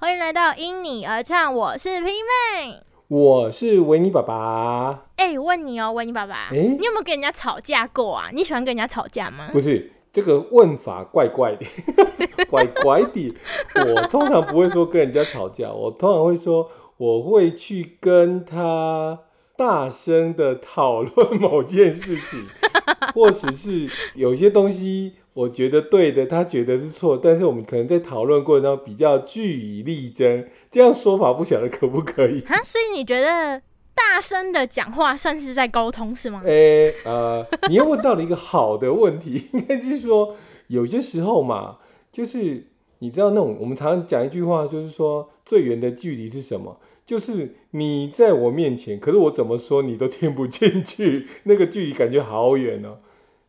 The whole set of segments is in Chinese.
欢迎来到因你而唱，我是拼妹。我是维尼爸爸。哎、问你哦，维尼爸爸，哎你有没有跟人家吵架过啊？你喜欢跟人家吵架吗？不是这个问法怪怪的，怪怪的。我通常不会说跟人家吵架，我通常会说我会去跟他大声的讨论某件事情，或者是有些东西我觉得对的，他觉得是错，但是我们可能在讨论过程当中比较据以力争。这样说法不晓得可不可以？啊，所以你觉得大声的讲话算是在沟通是吗？诶、呃，你又问到了一个好的问题，应该就是说，有些时候嘛，就是你知道那种我们常常讲一句话，就是说最远的距离是什么？就是你在我面前，可是我怎么说你都听不进去，那个距离感觉好远哦。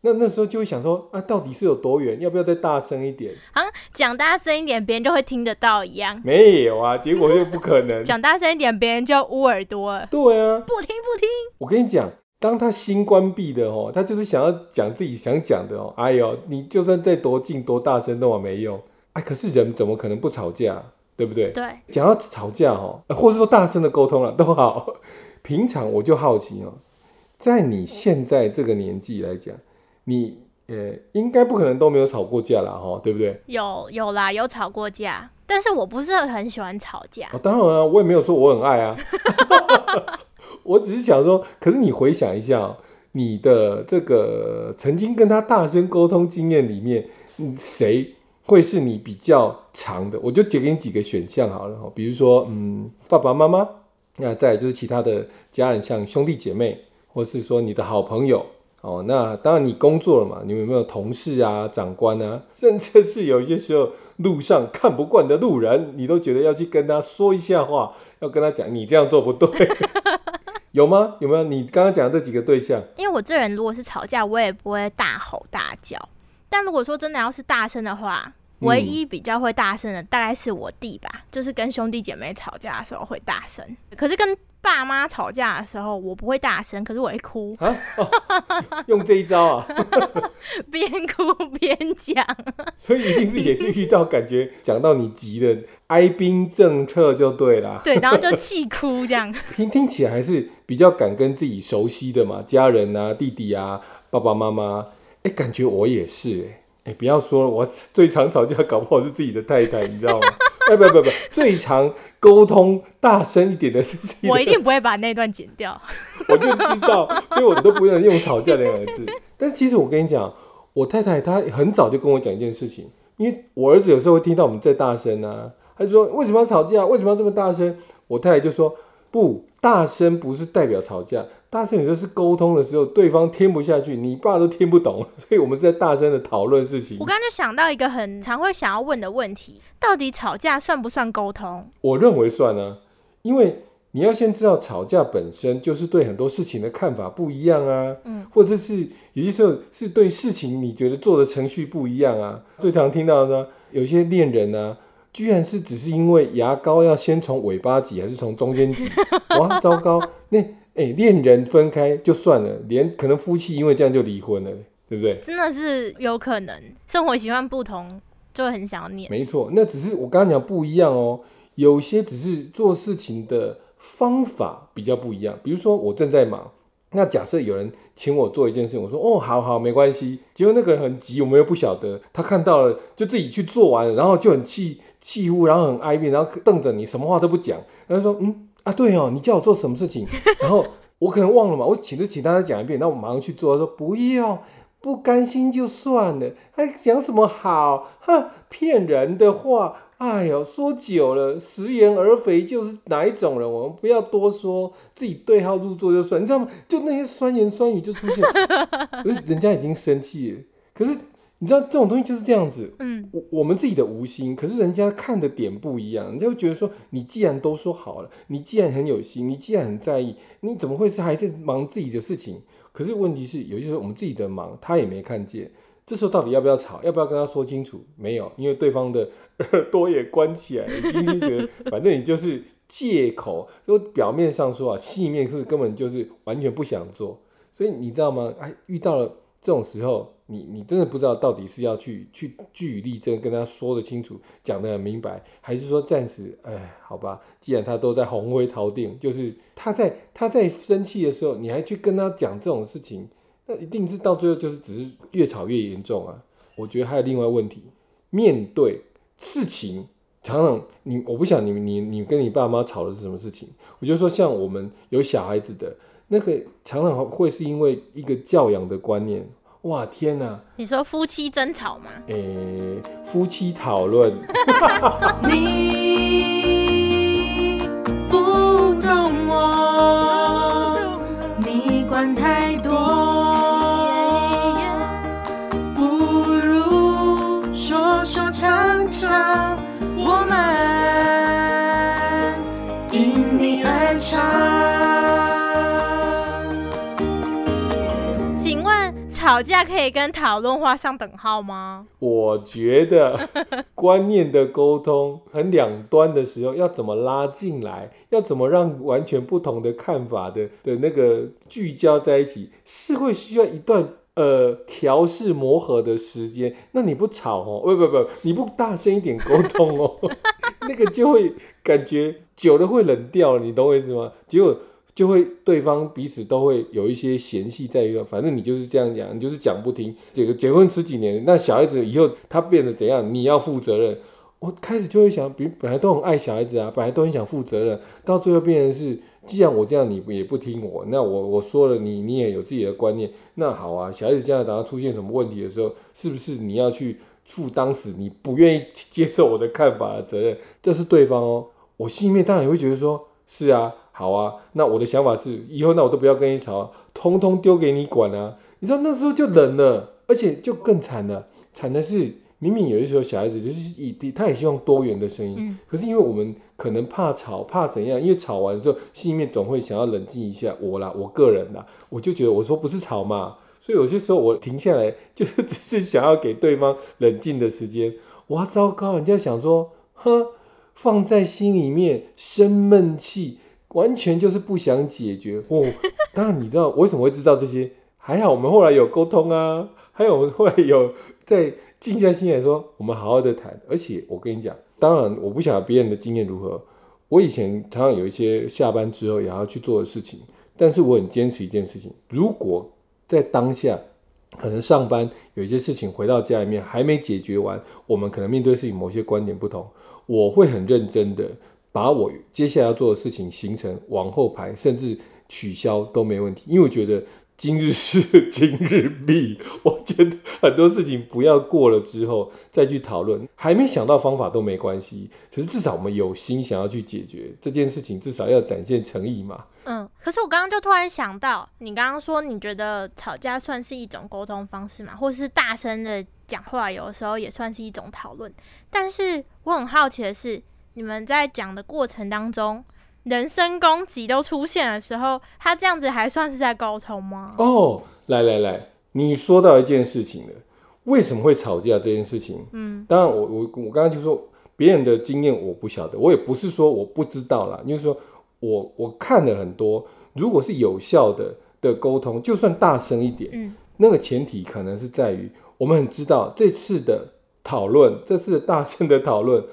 那那时候就会想说啊，到底是有多远？要不要再大声一点？好像讲大声一点，别人就会听得到一样；没有啊，结果就不可能。讲大声一点，别人就捂耳朵了。对啊，不听不听，我跟你讲，当他心关闭的哦，他就是想要讲自己想讲的哦。哎呦，你就算再多近多大声都嘛没用。哎，可是人怎么可能不吵架？对不对？对，讲到吵架哦，呃或者说大声的沟通了都好。平常我就好奇哦，在你现在这个年纪来讲，你呃应该不可能都没有吵过架啦，哈，对不对？有有啦，有吵过架，但是我不是很喜欢吵架。哦，当然啊，我也没有说我很爱啊，我只是想说，可是你回想一下、哦，你的这个曾经跟他大声沟通经验里面，嗯谁会是你比较长的？我就给你几个选项好了，比如说，嗯，爸爸妈妈，那再就是其他的家人，像兄弟姐妹，或是说你的好朋友。哦，那当然你工作了嘛，你们有没有同事啊、长官啊，甚至是有一些时候路上看不惯的路人，你都觉得要去跟他说一下话，要跟他讲你这样做不对，有吗？有没有？你刚刚讲的这几个对象，因为我这人如果是吵架，我也不会大吼大叫。但如果说真的要是大声的话，嗯唯一比较会大声的大概是我弟吧，就是跟兄弟姐妹吵架的时候会大声。可是跟爸妈吵架的时候，我不会大声，可是我会哭，啊，哦、用这一招啊，边哭边讲。所以一定是也是遇到感觉讲到你急的哀兵政策就对啦。对，然后就气 哭这样。听听起来还是比较敢跟自己熟悉的嘛，家人啊、弟弟啊、爸爸妈妈。哎、感觉我也是哎、哎、不要说了，我最常吵架，搞不好是自己的太太，你知道吗？哎、不不不，最常沟通大声一点的是自己的我一定不会把那段剪掉。我就知道，所以我都不能用吵架两个字。但是其实我跟你讲，我太太她很早就跟我讲一件事情，因为我儿子有时候会听到我们在大声啊，他就说为什么要吵架？为什么要这么大声？我太太就说不，大声不是代表吵架，大声有时候是沟通的时候，对方听不下去，你爸都听不懂，所以我们是在大声的讨论事情我。刚才就想到一个很常会想要问的问题：到底吵架算不算沟通？我认为算啊，因为你要先知道吵架本身就是对很多事情的看法不一样啊，嗯，或者是有些时候是对事情你觉得做的程序不一样啊。最常听到的呢，有些恋人啊，居然是只是因为牙膏要先从尾巴挤还是从中间挤，哇，糟糕！那哎，恋人分开就算了，连可能夫妻因为这样就离婚了，对不对？真的是有可能，生活习惯不同就会很想要念。没错，那只是我刚刚讲不一样哦，有些只是做事情的方法比较不一样。比如说我正在忙，那假设有人请我做一件事情，我说哦，好好，没关系。结果那个人很急，我们又不晓得，他看到了就自己去做完了，然后就很气气呼，然后很哀怨，然后瞪着你，什么话都不讲，然后说嗯啊，对哦，你叫我做什么事情？然后我可能忘了嘛，我请就请大家讲一遍，那我马上去做。他说不要，不甘心就算了，还讲什么好？哼，骗人的话，哎呦，说久了，食言而肥就是哪一种人？我们不要多说，自己对号入座就算，你知道吗？就那些酸言酸语就出现，可 是人家已经生气了，可是你知道这种东西就是这样子，嗯，我我们自己的无心，可是人家看的点不一样，人家会觉得说，你既然都说好了，你既然很有心，你既然很在意，你怎么会是还在忙自己的事情？可是问题是，有些时候我们自己的忙，他也没看见，这时候到底要不要吵？要不要跟他说清楚？没有，因为对方的 耳朵也关起来，已经是觉得反正你就是借口，就表面上说啊，细面是根本就是完全不想做。所以你知道吗？哎，遇到了这种时候，你你真的不知道到底是要去去据理力争，跟他说的清楚，讲的很明白，还是说暂时，哎，好吧，既然他都在红灰逃定，就是他在他在生气的时候，你还去跟他讲这种事情，那一定是到最后就是只是越吵越严重啊。我觉得还有另外问题，面对事情，常常你我不想你你你跟你爸妈吵的是什么事情，我就说像我们有小孩子的那个，常常会是因为一个教养的观念。哇天哪！你说夫妻争吵吗？诶，夫妻讨论。你不懂我，你管太多，吵架可以跟讨论画上等号吗？我觉得 观念的沟通很两端的时候，要怎么拉进来，要怎么让完全不同的看法的的那个聚焦在一起，是会需要一段呃调试磨合的时间。那你不吵哦，不不不，你不大声一点沟通哦，那个就会感觉久了会冷掉，你懂我意思吗？结果。就会对方彼此都会有一些嫌隙在一个，反正你就是这样讲，你就是讲不听。这个结婚十几年，那小孩子以后他变得怎样，你要负责任。我开始就会想，比本来都很爱小孩子啊，本来都很想负责任，到最后变成是，既然我这样，你也不听我，那我我说了，你你也有自己的观念，那好啊，小孩子将来等到出现什么问题的时候，是不是你要去负当时你不愿意接受我的看法的责任？这是对方哦，我心里面当然也会觉得说，是啊。好啊，那我的想法是，以后那我都不要跟你吵，通通丢给你管啊！你知道那时候就冷了，而且就更惨了。惨的是，明明有的时候小孩子就是以他也希望多元的声音，可是因为我们可能怕吵，怕怎样？因为吵完之后，心里面总会想要冷静一下。我啦，我个人啦，我就觉得我说不是吵嘛，所以有些时候我停下来，就是只是想要给对方冷静的时间。哇，糟糕！人家想说，哼，放在心里面生闷气。完全就是不想解决哦。当然，你知道我为什么会知道这些？还好我们后来有沟通啊，还有我们后来有在静下心来说，我们好好的谈。而且我跟你讲，当然我不晓得别人的经验如何。我以前常常有一些下班之后也要去做的事情，但是我很坚持一件事情：如果在当下可能上班有一些事情回到家里面还没解决完，我们可能面对事情某些观点不同，我会很认真的。把我接下来要做的事情行程往后排，甚至取消都没问题，因为我觉得今日事 今日毕。我觉得很多事情不要过了之后再去讨论，还没想到方法都没关系。可是至少我们有心想要去解决这件事情，至少要展现诚意嘛。嗯，可是我刚刚就突然想到，你刚刚说你觉得吵架算是一种沟通方式嘛，或是大声的讲话，有的时候也算是一种讨论。但是我很好奇的是。你们在讲的过程当中，人身攻击都出现的时候，他这样子还算是在沟通吗？哦，来来来，你说到一件事情了，为什么会吵架这件事情？嗯，当然我我我刚刚就说别人的经验我不晓得，我也不是说我不知道啦，就是说我我看了很多，如果是有效的的沟通，就算大声一点，嗯，那个前提可能是在于我们很知道这次的讨论，这次大声的讨论。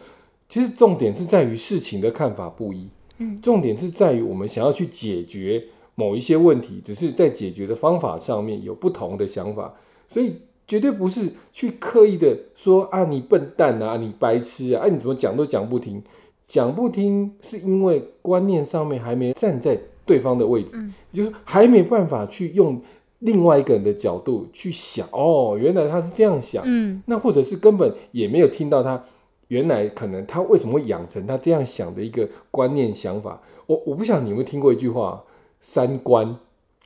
其实重点是在于事情的看法不一，嗯，重点是在于我们想要去解决某一些问题，只是在解决的方法上面有不同的想法，所以绝对不是去刻意的说啊你笨蛋啊你白痴啊，哎你怎么讲都讲不听，讲不听是因为观念上面还没站在对方的位置，嗯，就是还没办法去用另外一个人的角度去想，哦，原来他是这样想，嗯，那或者是根本也没有听到他。原来可能他为什么会养成他这样想的一个观念想法？我我不想你们听过一句话，三观。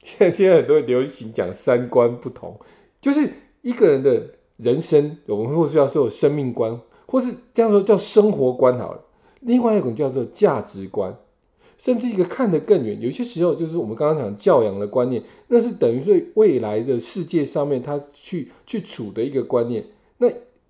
现 在现在很多流行讲三观不同，就是一个人的人生，我们或是要说生命观，或是这样说叫生活观好了。另外一种叫做价值观，甚至一个看得更远。有些时候就是我们刚刚讲教养的观念，那是等于说未来的世界上面他去去处的一个观念。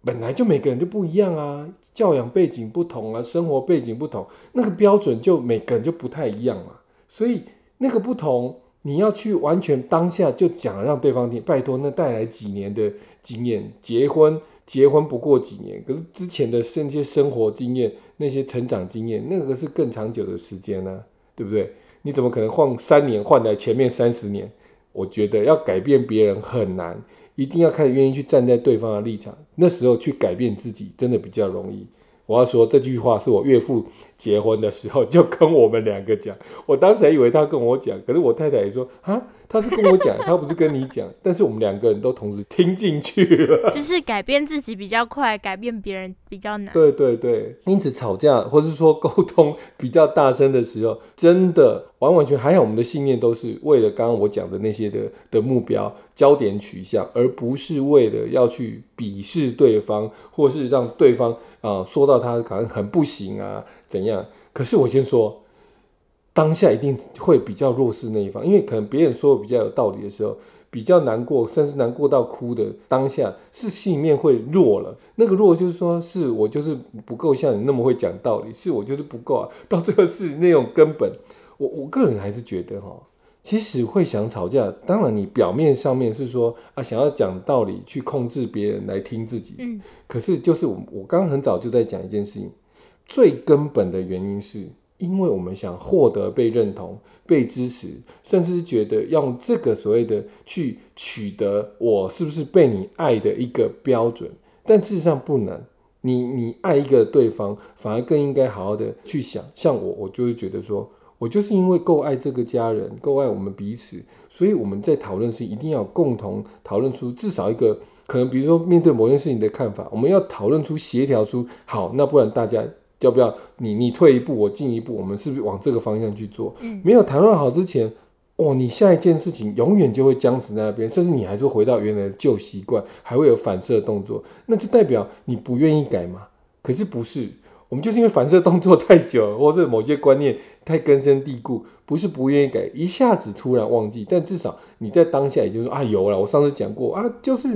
本来就每个人就不一样啊，教养背景不同啊，生活背景不同，那个标准就每个人就不太一样嘛。所以那个不同，你要去完全当下就讲让对方听，拜托，那带来几年的经验，结婚结婚不过几年，可是之前的那些生活经验、那些成长经验，那个是更长久的时间呢、对不对？你怎么可能换三年换来前面三十年？我觉得要改变别人很难，一定要开始愿意去站在对方的立场，那时候去改变自己，真的比较容易。我要说这句话是我岳父结婚的时候就跟我们两个讲，我当时还以为他跟我讲，可是我太太也说啊，他是跟我讲，他不是跟你讲，但是我们两个人都同时听进去了。就是改变自己比较快，改变别人比较难。对对对，因此吵架或是说沟通比较大声的时候，真的完完全还好，我们的信念都是为了刚刚我讲的那些的的目标焦点取向，而不是为了要去鄙视对方，或是让对方啊、说到他可能很不行啊怎样。可是我先说，当下一定会比较弱势那一方，因为可能别人说的比较有道理的时候，比较难过，甚至难过到哭的当下，是心里面会弱了。那个弱就是说，是我就是不够像你那么会讲道理，是我就是不够啊。到最后是那种根本，我我个人还是觉得哈，其实会想吵架，当然你表面上面是说啊想要讲道理去控制别人来听自己，嗯，可是就是我我刚刚很早就在讲一件事情，最根本的原因是因为我们想获得被认同、被支持，甚至是觉得用这个所谓的去取得我是不是被你爱的一个标准，但事实上不能。你你爱一个对方，反而更应该好好的去想。像我，我就会觉得说，我就是因为够爱这个家人，够爱我们彼此，所以我们在讨论时一定要共同讨论出至少一个可能，比如说面对某件事情的看法，我们要讨论出协调出好，那不然大家要不要你你退一步，我进一步，我们是不是往这个方向去做？嗯没有谈论好之前，哦，你下一件事情永远就会僵持在那边，甚至你还是回到原来的旧习惯，还会有反射动作，那就代表你不愿意改嘛？可是不是，我们就是因为反射动作太久了，或者某些观念太根深蒂固，不是不愿意改，一下子突然忘记，但至少你在当下已经说啊有了，我上次讲过啊，就是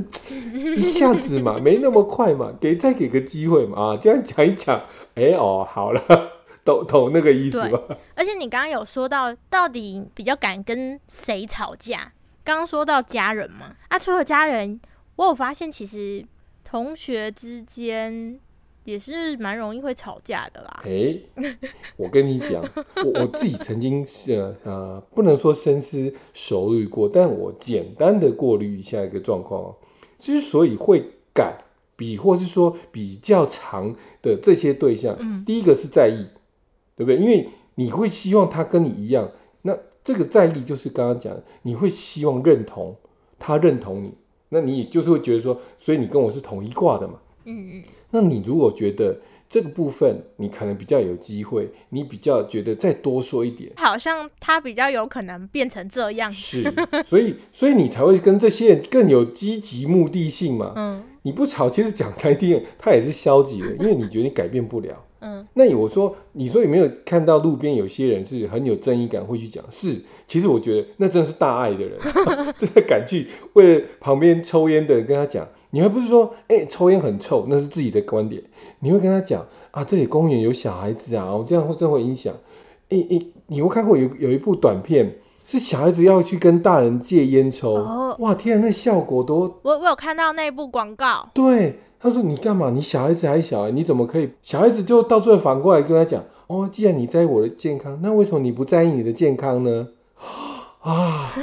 一下子嘛，没那么快嘛，给再给个机会嘛啊，这样讲一讲，哎、哦好了，懂懂那个意思吧？而且你刚刚有说到，到底比较敢跟谁吵架？刚刚说到家人嘛，啊，除了家人，我有发现其实同学之间也是蛮容易会吵架的啦。哎、我跟你讲，我我自己曾经是呃呃，不能说深思熟虑过，但我简单的过滤一下一个状况哦。之所以会改比，或是说比较长的这些对象，嗯第一个是在意，对不对？因为你会希望他跟你一样，那这个在意就是刚刚讲的，你会希望认同他认同你，那你也就是会觉得说，所以你跟我是同一挂的嘛。嗯嗯，那你如果觉得这个部分你可能比较有机会，你比较觉得再多说一点，好像他比较有可能变成这样。是，所以所以你才会跟这些人更有积极目的性嘛。嗯你不吵，其实讲开听，他也是消极的，因为你觉得你改变不了。嗯，那我说，你说有没有看到路边有些人是很有正义感，会去讲？是，其实我觉得那真的是大爱的人，真的敢去为了旁边抽烟的人跟他讲。你还不是说，哎、抽烟很臭，那是自己的观点。你会跟他讲啊，这里公园有小孩子啊，我，这样会真会影响。哎、哎、你有看过有有一部短片，是小孩子要去跟大人戒烟抽，哦哇，天啊，那效果多我我有看到那部广告，对，他说你干嘛？你小孩子还小，你怎么可以？小孩子就到最后反过来跟他讲，哦，既然你在意我的健康，那为什么你不在意你的健康呢？啊，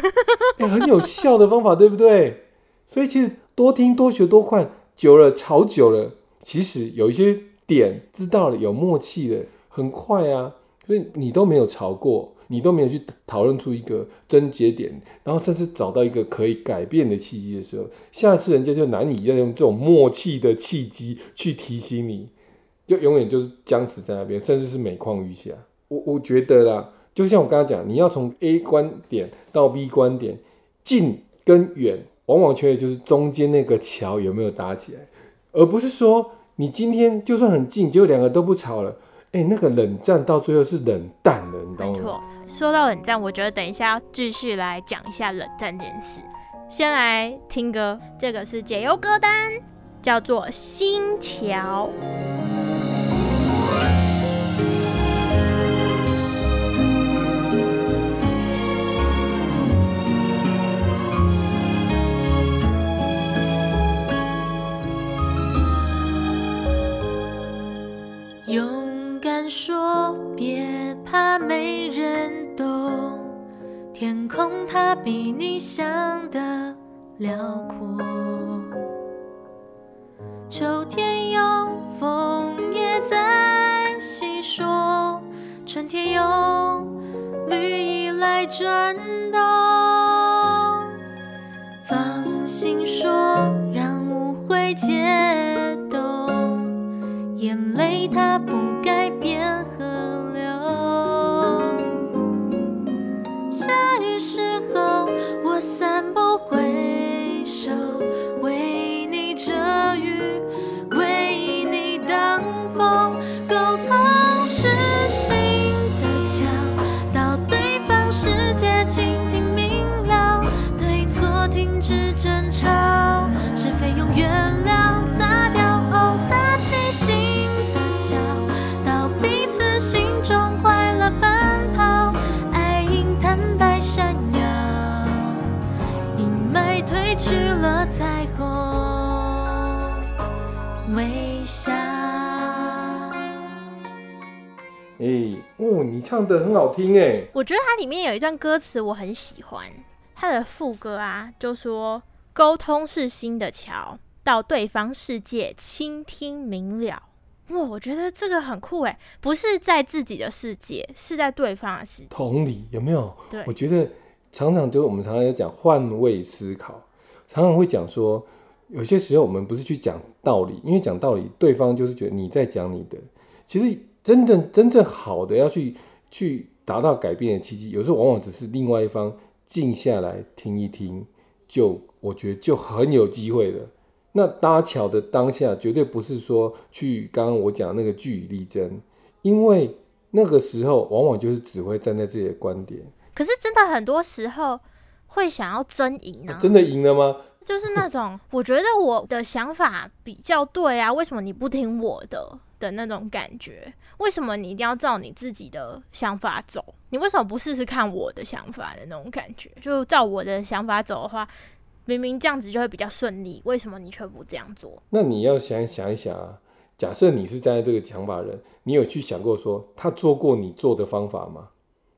欸很有效的方法，对不对？所以其实多听、多学、多看，久了吵久了，其实有一些点知道了，有默契的，很快啊。所以你都没有吵过，你都没有去讨论出一个症结点，然后甚至找到一个可以改变的契机的时候，下次人家就难以要用这种默契的契机去提醒你，就永远就是僵持在那边，甚至是每况愈下。我我觉得啦，就像我刚刚讲，你要从 A 观点到 B 观点，近跟远，往往缺的就是中间那个桥有没有搭起来，而不是说你今天就算很近，结果两个都不吵了。哎、那个冷战到最后是冷淡的，你知道吗？没错。说到冷战，我觉得等一下要继续来讲一下冷战这件事。先来听歌，这个是解忧歌单，叫做《新桥》。怕没人懂，天空它比你想的辽阔。秋天有枫叶在细说，春天有绿意来转动。心中快乐奔跑，爱因坦白闪耀，阴霾褪去了彩虹微笑。哎、哦，你唱的很好听哎，我觉得它里面有一段歌词我很喜欢，它的副歌啊，就说沟通是新的桥，到对方世界倾听明了。哇，我觉得这个很酷哎，不是在自己的世界，是在对方的世界。同理有没有？对我觉得常常就是我们常常在讲换位思考，常常会讲说，有些时候我们不是去讲道理，因为讲道理，对方就是觉得你在讲你的。其实真正真正好的要去去达到改变的契机，有时候往往只是另外一方静下来听一听，就我觉得就很有机会了。那搭桥的当下，绝对不是说去刚刚我讲那个据理力争，因为那个时候往往就是只会站在自己的观点。可是真的很多时候会想要争赢啊，真的赢了吗？就是那种我觉得我的想法比较对啊，为什么你不听我的的那种感觉？为什么你一定要照你自己的想法走？你为什么不试试看我的想法的那种感觉？就照我的想法走的话，明明这样子就会比较顺利，为什么你却不这样做？那你要想想一想啊，假设你是站在这个想法人，你有去想过说他做过你做的方法吗？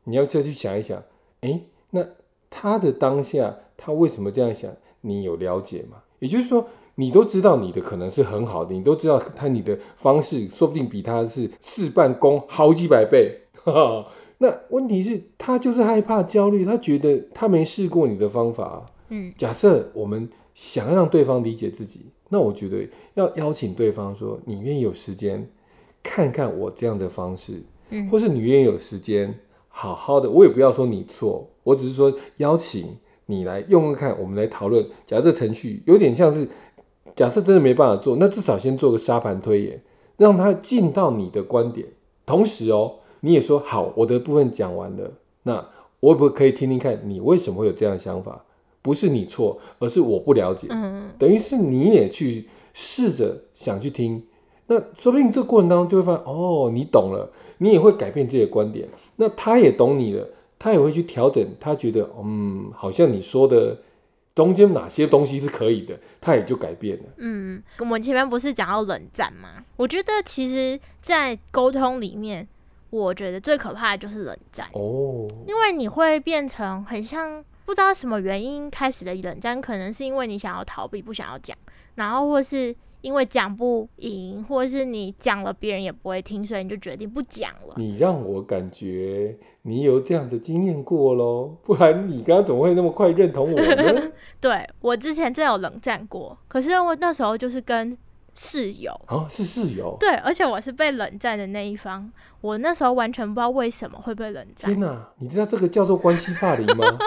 你要再去想一想，诶，那他的当下他为什么这样想？你有了解吗？也就是说，你都知道你的可能是很好的，你都知道他你的方式说不定比他是事半功好几百倍。哈哈，那问题是，他就是害怕焦虑，他觉得他没试过你的方法、嗯，假设我们想要让对方理解自己，那我觉得要邀请对方说：“你愿意有时间看看我这样的方式，嗯或是你愿意有时间好好的，我也不要说你错，我只是说邀请你来用用看，我们来讨论。假设程序有点像是，假设真的没办法做，那至少先做个沙盘推演，让他进到你的观点，同时哦，你也说好，我的部分讲完了，那我可不可以听听看你为什么会有这样的想法？不是你错，而是我不了解。嗯，等于是你也去试着想去听，那说不定这个过程当中就会发现，哦，你懂了，你也会改变自己的观点，那他也懂你了，他也会去调整，他觉得，嗯，好像你说的中间哪些东西是可以的，他也就改变了。嗯，我们前面不是讲到冷战吗？我觉得其实，在沟通里面，我觉得最可怕的就是冷战，哦，因为你会变成很像不知道什么原因开始的冷战，可能是因为你想要逃避，不想要讲，然后或是因为讲不赢，或者是你讲了别人也不会听，所以你就决定不讲了。你让我感觉你有这样的经验过喽，不然你刚刚怎么会那么快认同我呢？对我之前真有冷战过，可是我那时候就是跟室友。啊，是室友。对，而且我是被冷战的那一方，我那时候完全不知道为什么会被冷战天，哪，你知道这个叫做关系霸凌吗？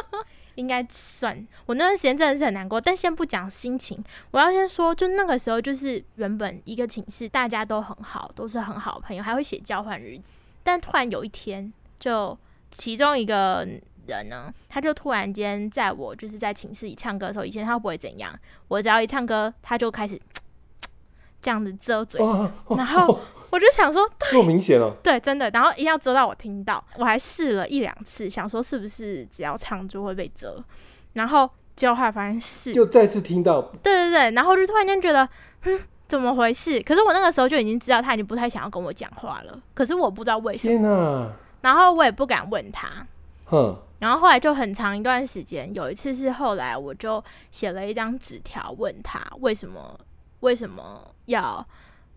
应该算我那段时间真的是很难过。但先不讲心情，我要先说，就那个时候就是原本一个寝室大家都很好，都是很好的朋友，还会写交换日记。但突然有一天，就其中一个人呢，他就突然间在我就是在寝室里唱歌的时候，以前他都不会怎样，我只要一唱歌，他就开始 这样子遮嘴，然后我就想说，这么明显了、对，真的，然后一定要遮到我听到。我还试了一两次，想说是不是只要唱就会被遮，然后结果后来发现是，就再次听到对对对，然后就突然间觉得，哼，怎么回事？可是我那个时候就已经知道他已经不太想要跟我讲话了，可是我不知道为什么，天哪，然后我也不敢问他。哼，然后后来就很长一段时间，有一次是后来我就写了一张纸条问他为什么为什么要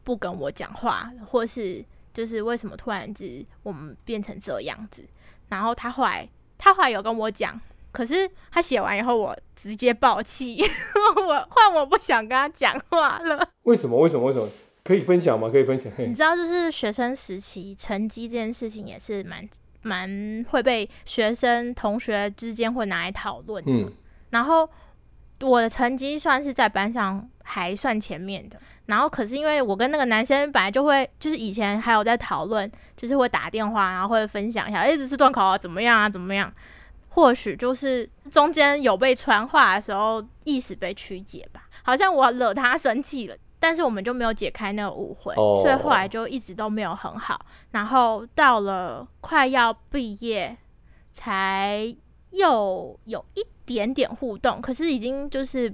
不跟我讲话，或是就是为什么突然之我们变成这样子。然后他后来他后来有跟我讲，可是他写完以后我直接爆气，我换我不想跟他讲话了。为什么？为什么？为什么？可以分享吗？可以分享。你知道，就是学生时期成绩这件事情也是蛮蛮会被学生同学之间会拿来讨论的。嗯，然后我的成绩算是在班上还算前面的，然后可是因为我跟那个男生本来就会，就是以前还有在讨论，就是会打电话，然后会分享一下，一直是段考啊怎么样啊怎么样，或许就是中间有被传话的时候，意识被曲解吧，好像我惹他生气了。但是我们就没有解开那个误会哦所以后来就一直都没有很好。然后到了快要毕业，才又有一点点互动，可是已经就是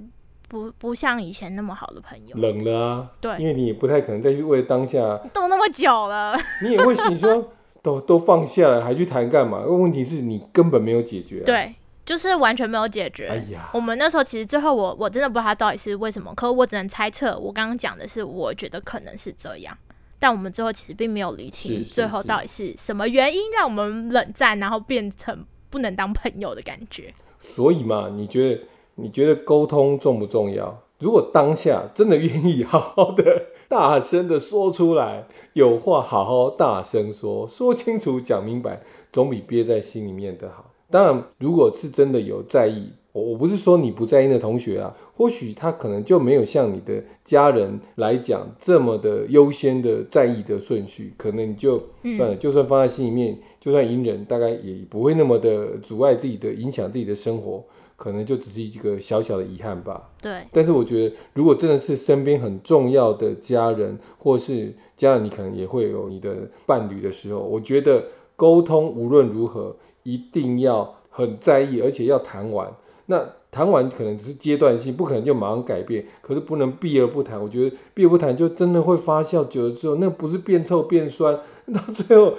不不像以前那么好的朋友，冷了啊。对因为你也不太可能再去为了当下，都那么久了，你也会说，都都放下了，还去谈干嘛？问题是你根本没有解决、啊。，对，就是完全没有解决。哎呀，我们那时候其实最后我我真的不知道他到底是为什么，可我只能猜测。我刚刚讲的是，我觉得可能是这样，但我们最后其实并没有理清最后到底是什么原因让我们冷战，然后变成不能当朋友的感觉。所以嘛，你觉得你觉得沟通重不重要？如果当下真的愿意好好的、大声的说出来，有话好好大声说，说清楚、讲明白，总比憋在心里面的好。当然，如果是真的有在意，我我不是说你不在意的同学啊，或许他可能就没有像你的家人来讲这么的优先的在意的顺序，可能你就算了，就算放在心里面，就算隐忍，大概也不会那么的阻碍自己的、影响自己的生活，可能就只是一个小小的遗憾吧。对，但是我觉得，如果真的是身边很重要的家人，或是家人，你可能也会有你的伴侣的时候，我觉得沟通无论如何一定要很在意，而且要谈完。那谈完可能只是阶段性，不可能就马上改变，可是不能避而不谈。我觉得避而不谈就真的会发酵久了之后，那不是变臭变酸，到最后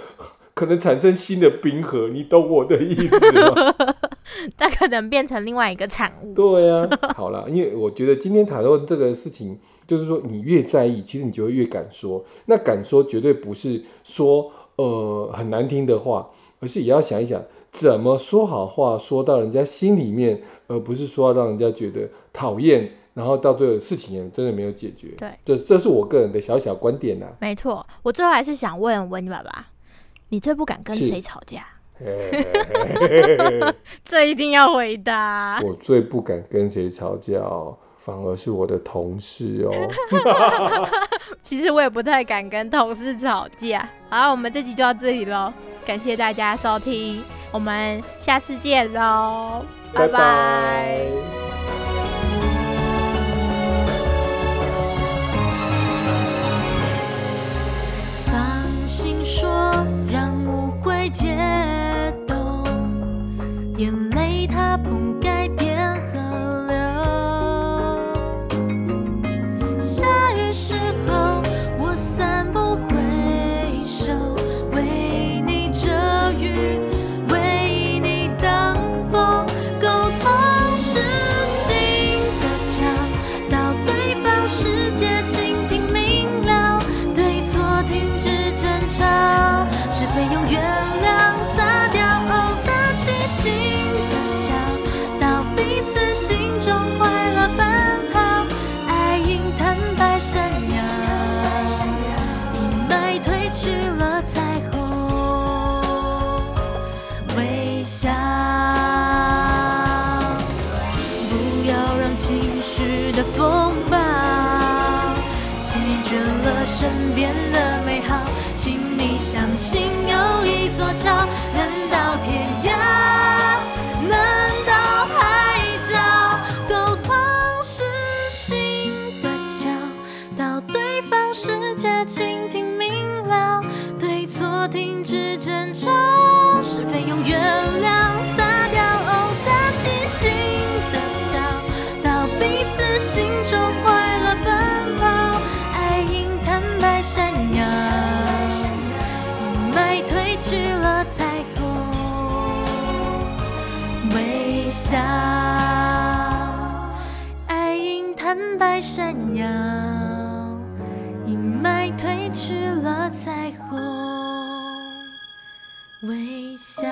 可能产生新的冰河。你懂我的意思吗？它可能变成另外一个产物。对呀、好了，因为我觉得今天谈论这个事情，就是说你越在意，其实你就会越敢说。那敢说绝对不是说呃很难听的话，而是也要想一想怎么说好话，说到人家心里面，而不是说让人家觉得讨厌，然后到最后事情也真的没有解决。对，这这是我个人的小小观点呐、没错，我最后还是想问问你爸爸，你最不敢跟谁吵架？这一定要回答。我最不敢跟谁吵架哦，反而是我的同事哦。其实我也不太敢跟同事吵架。好，我们这集就到这里喽，感谢大家收听，我们下次见喽，拜拜拜放心说，让误会解冻，眼泪它不改变河流。下雨时候，我散步回首，为你遮雨，为你挡风。沟通是心的桥，到对方世界倾听明了，对错停止争吵，是非永远心中快乐奔跑，爱因坦白闪耀，阴霾褪去了彩虹，微笑。不要让情绪的风暴席卷了身边的美好，请你相信有一座桥能到天涯，且倾听明了，对错停止争吵，是非用原谅擦掉。哦，得清醒的桥，到彼此心中快乐奔跑。爱因坦白闪耀，阴霾褪去了彩虹微笑。爱因坦白闪耀。褪去了彩虹，微笑。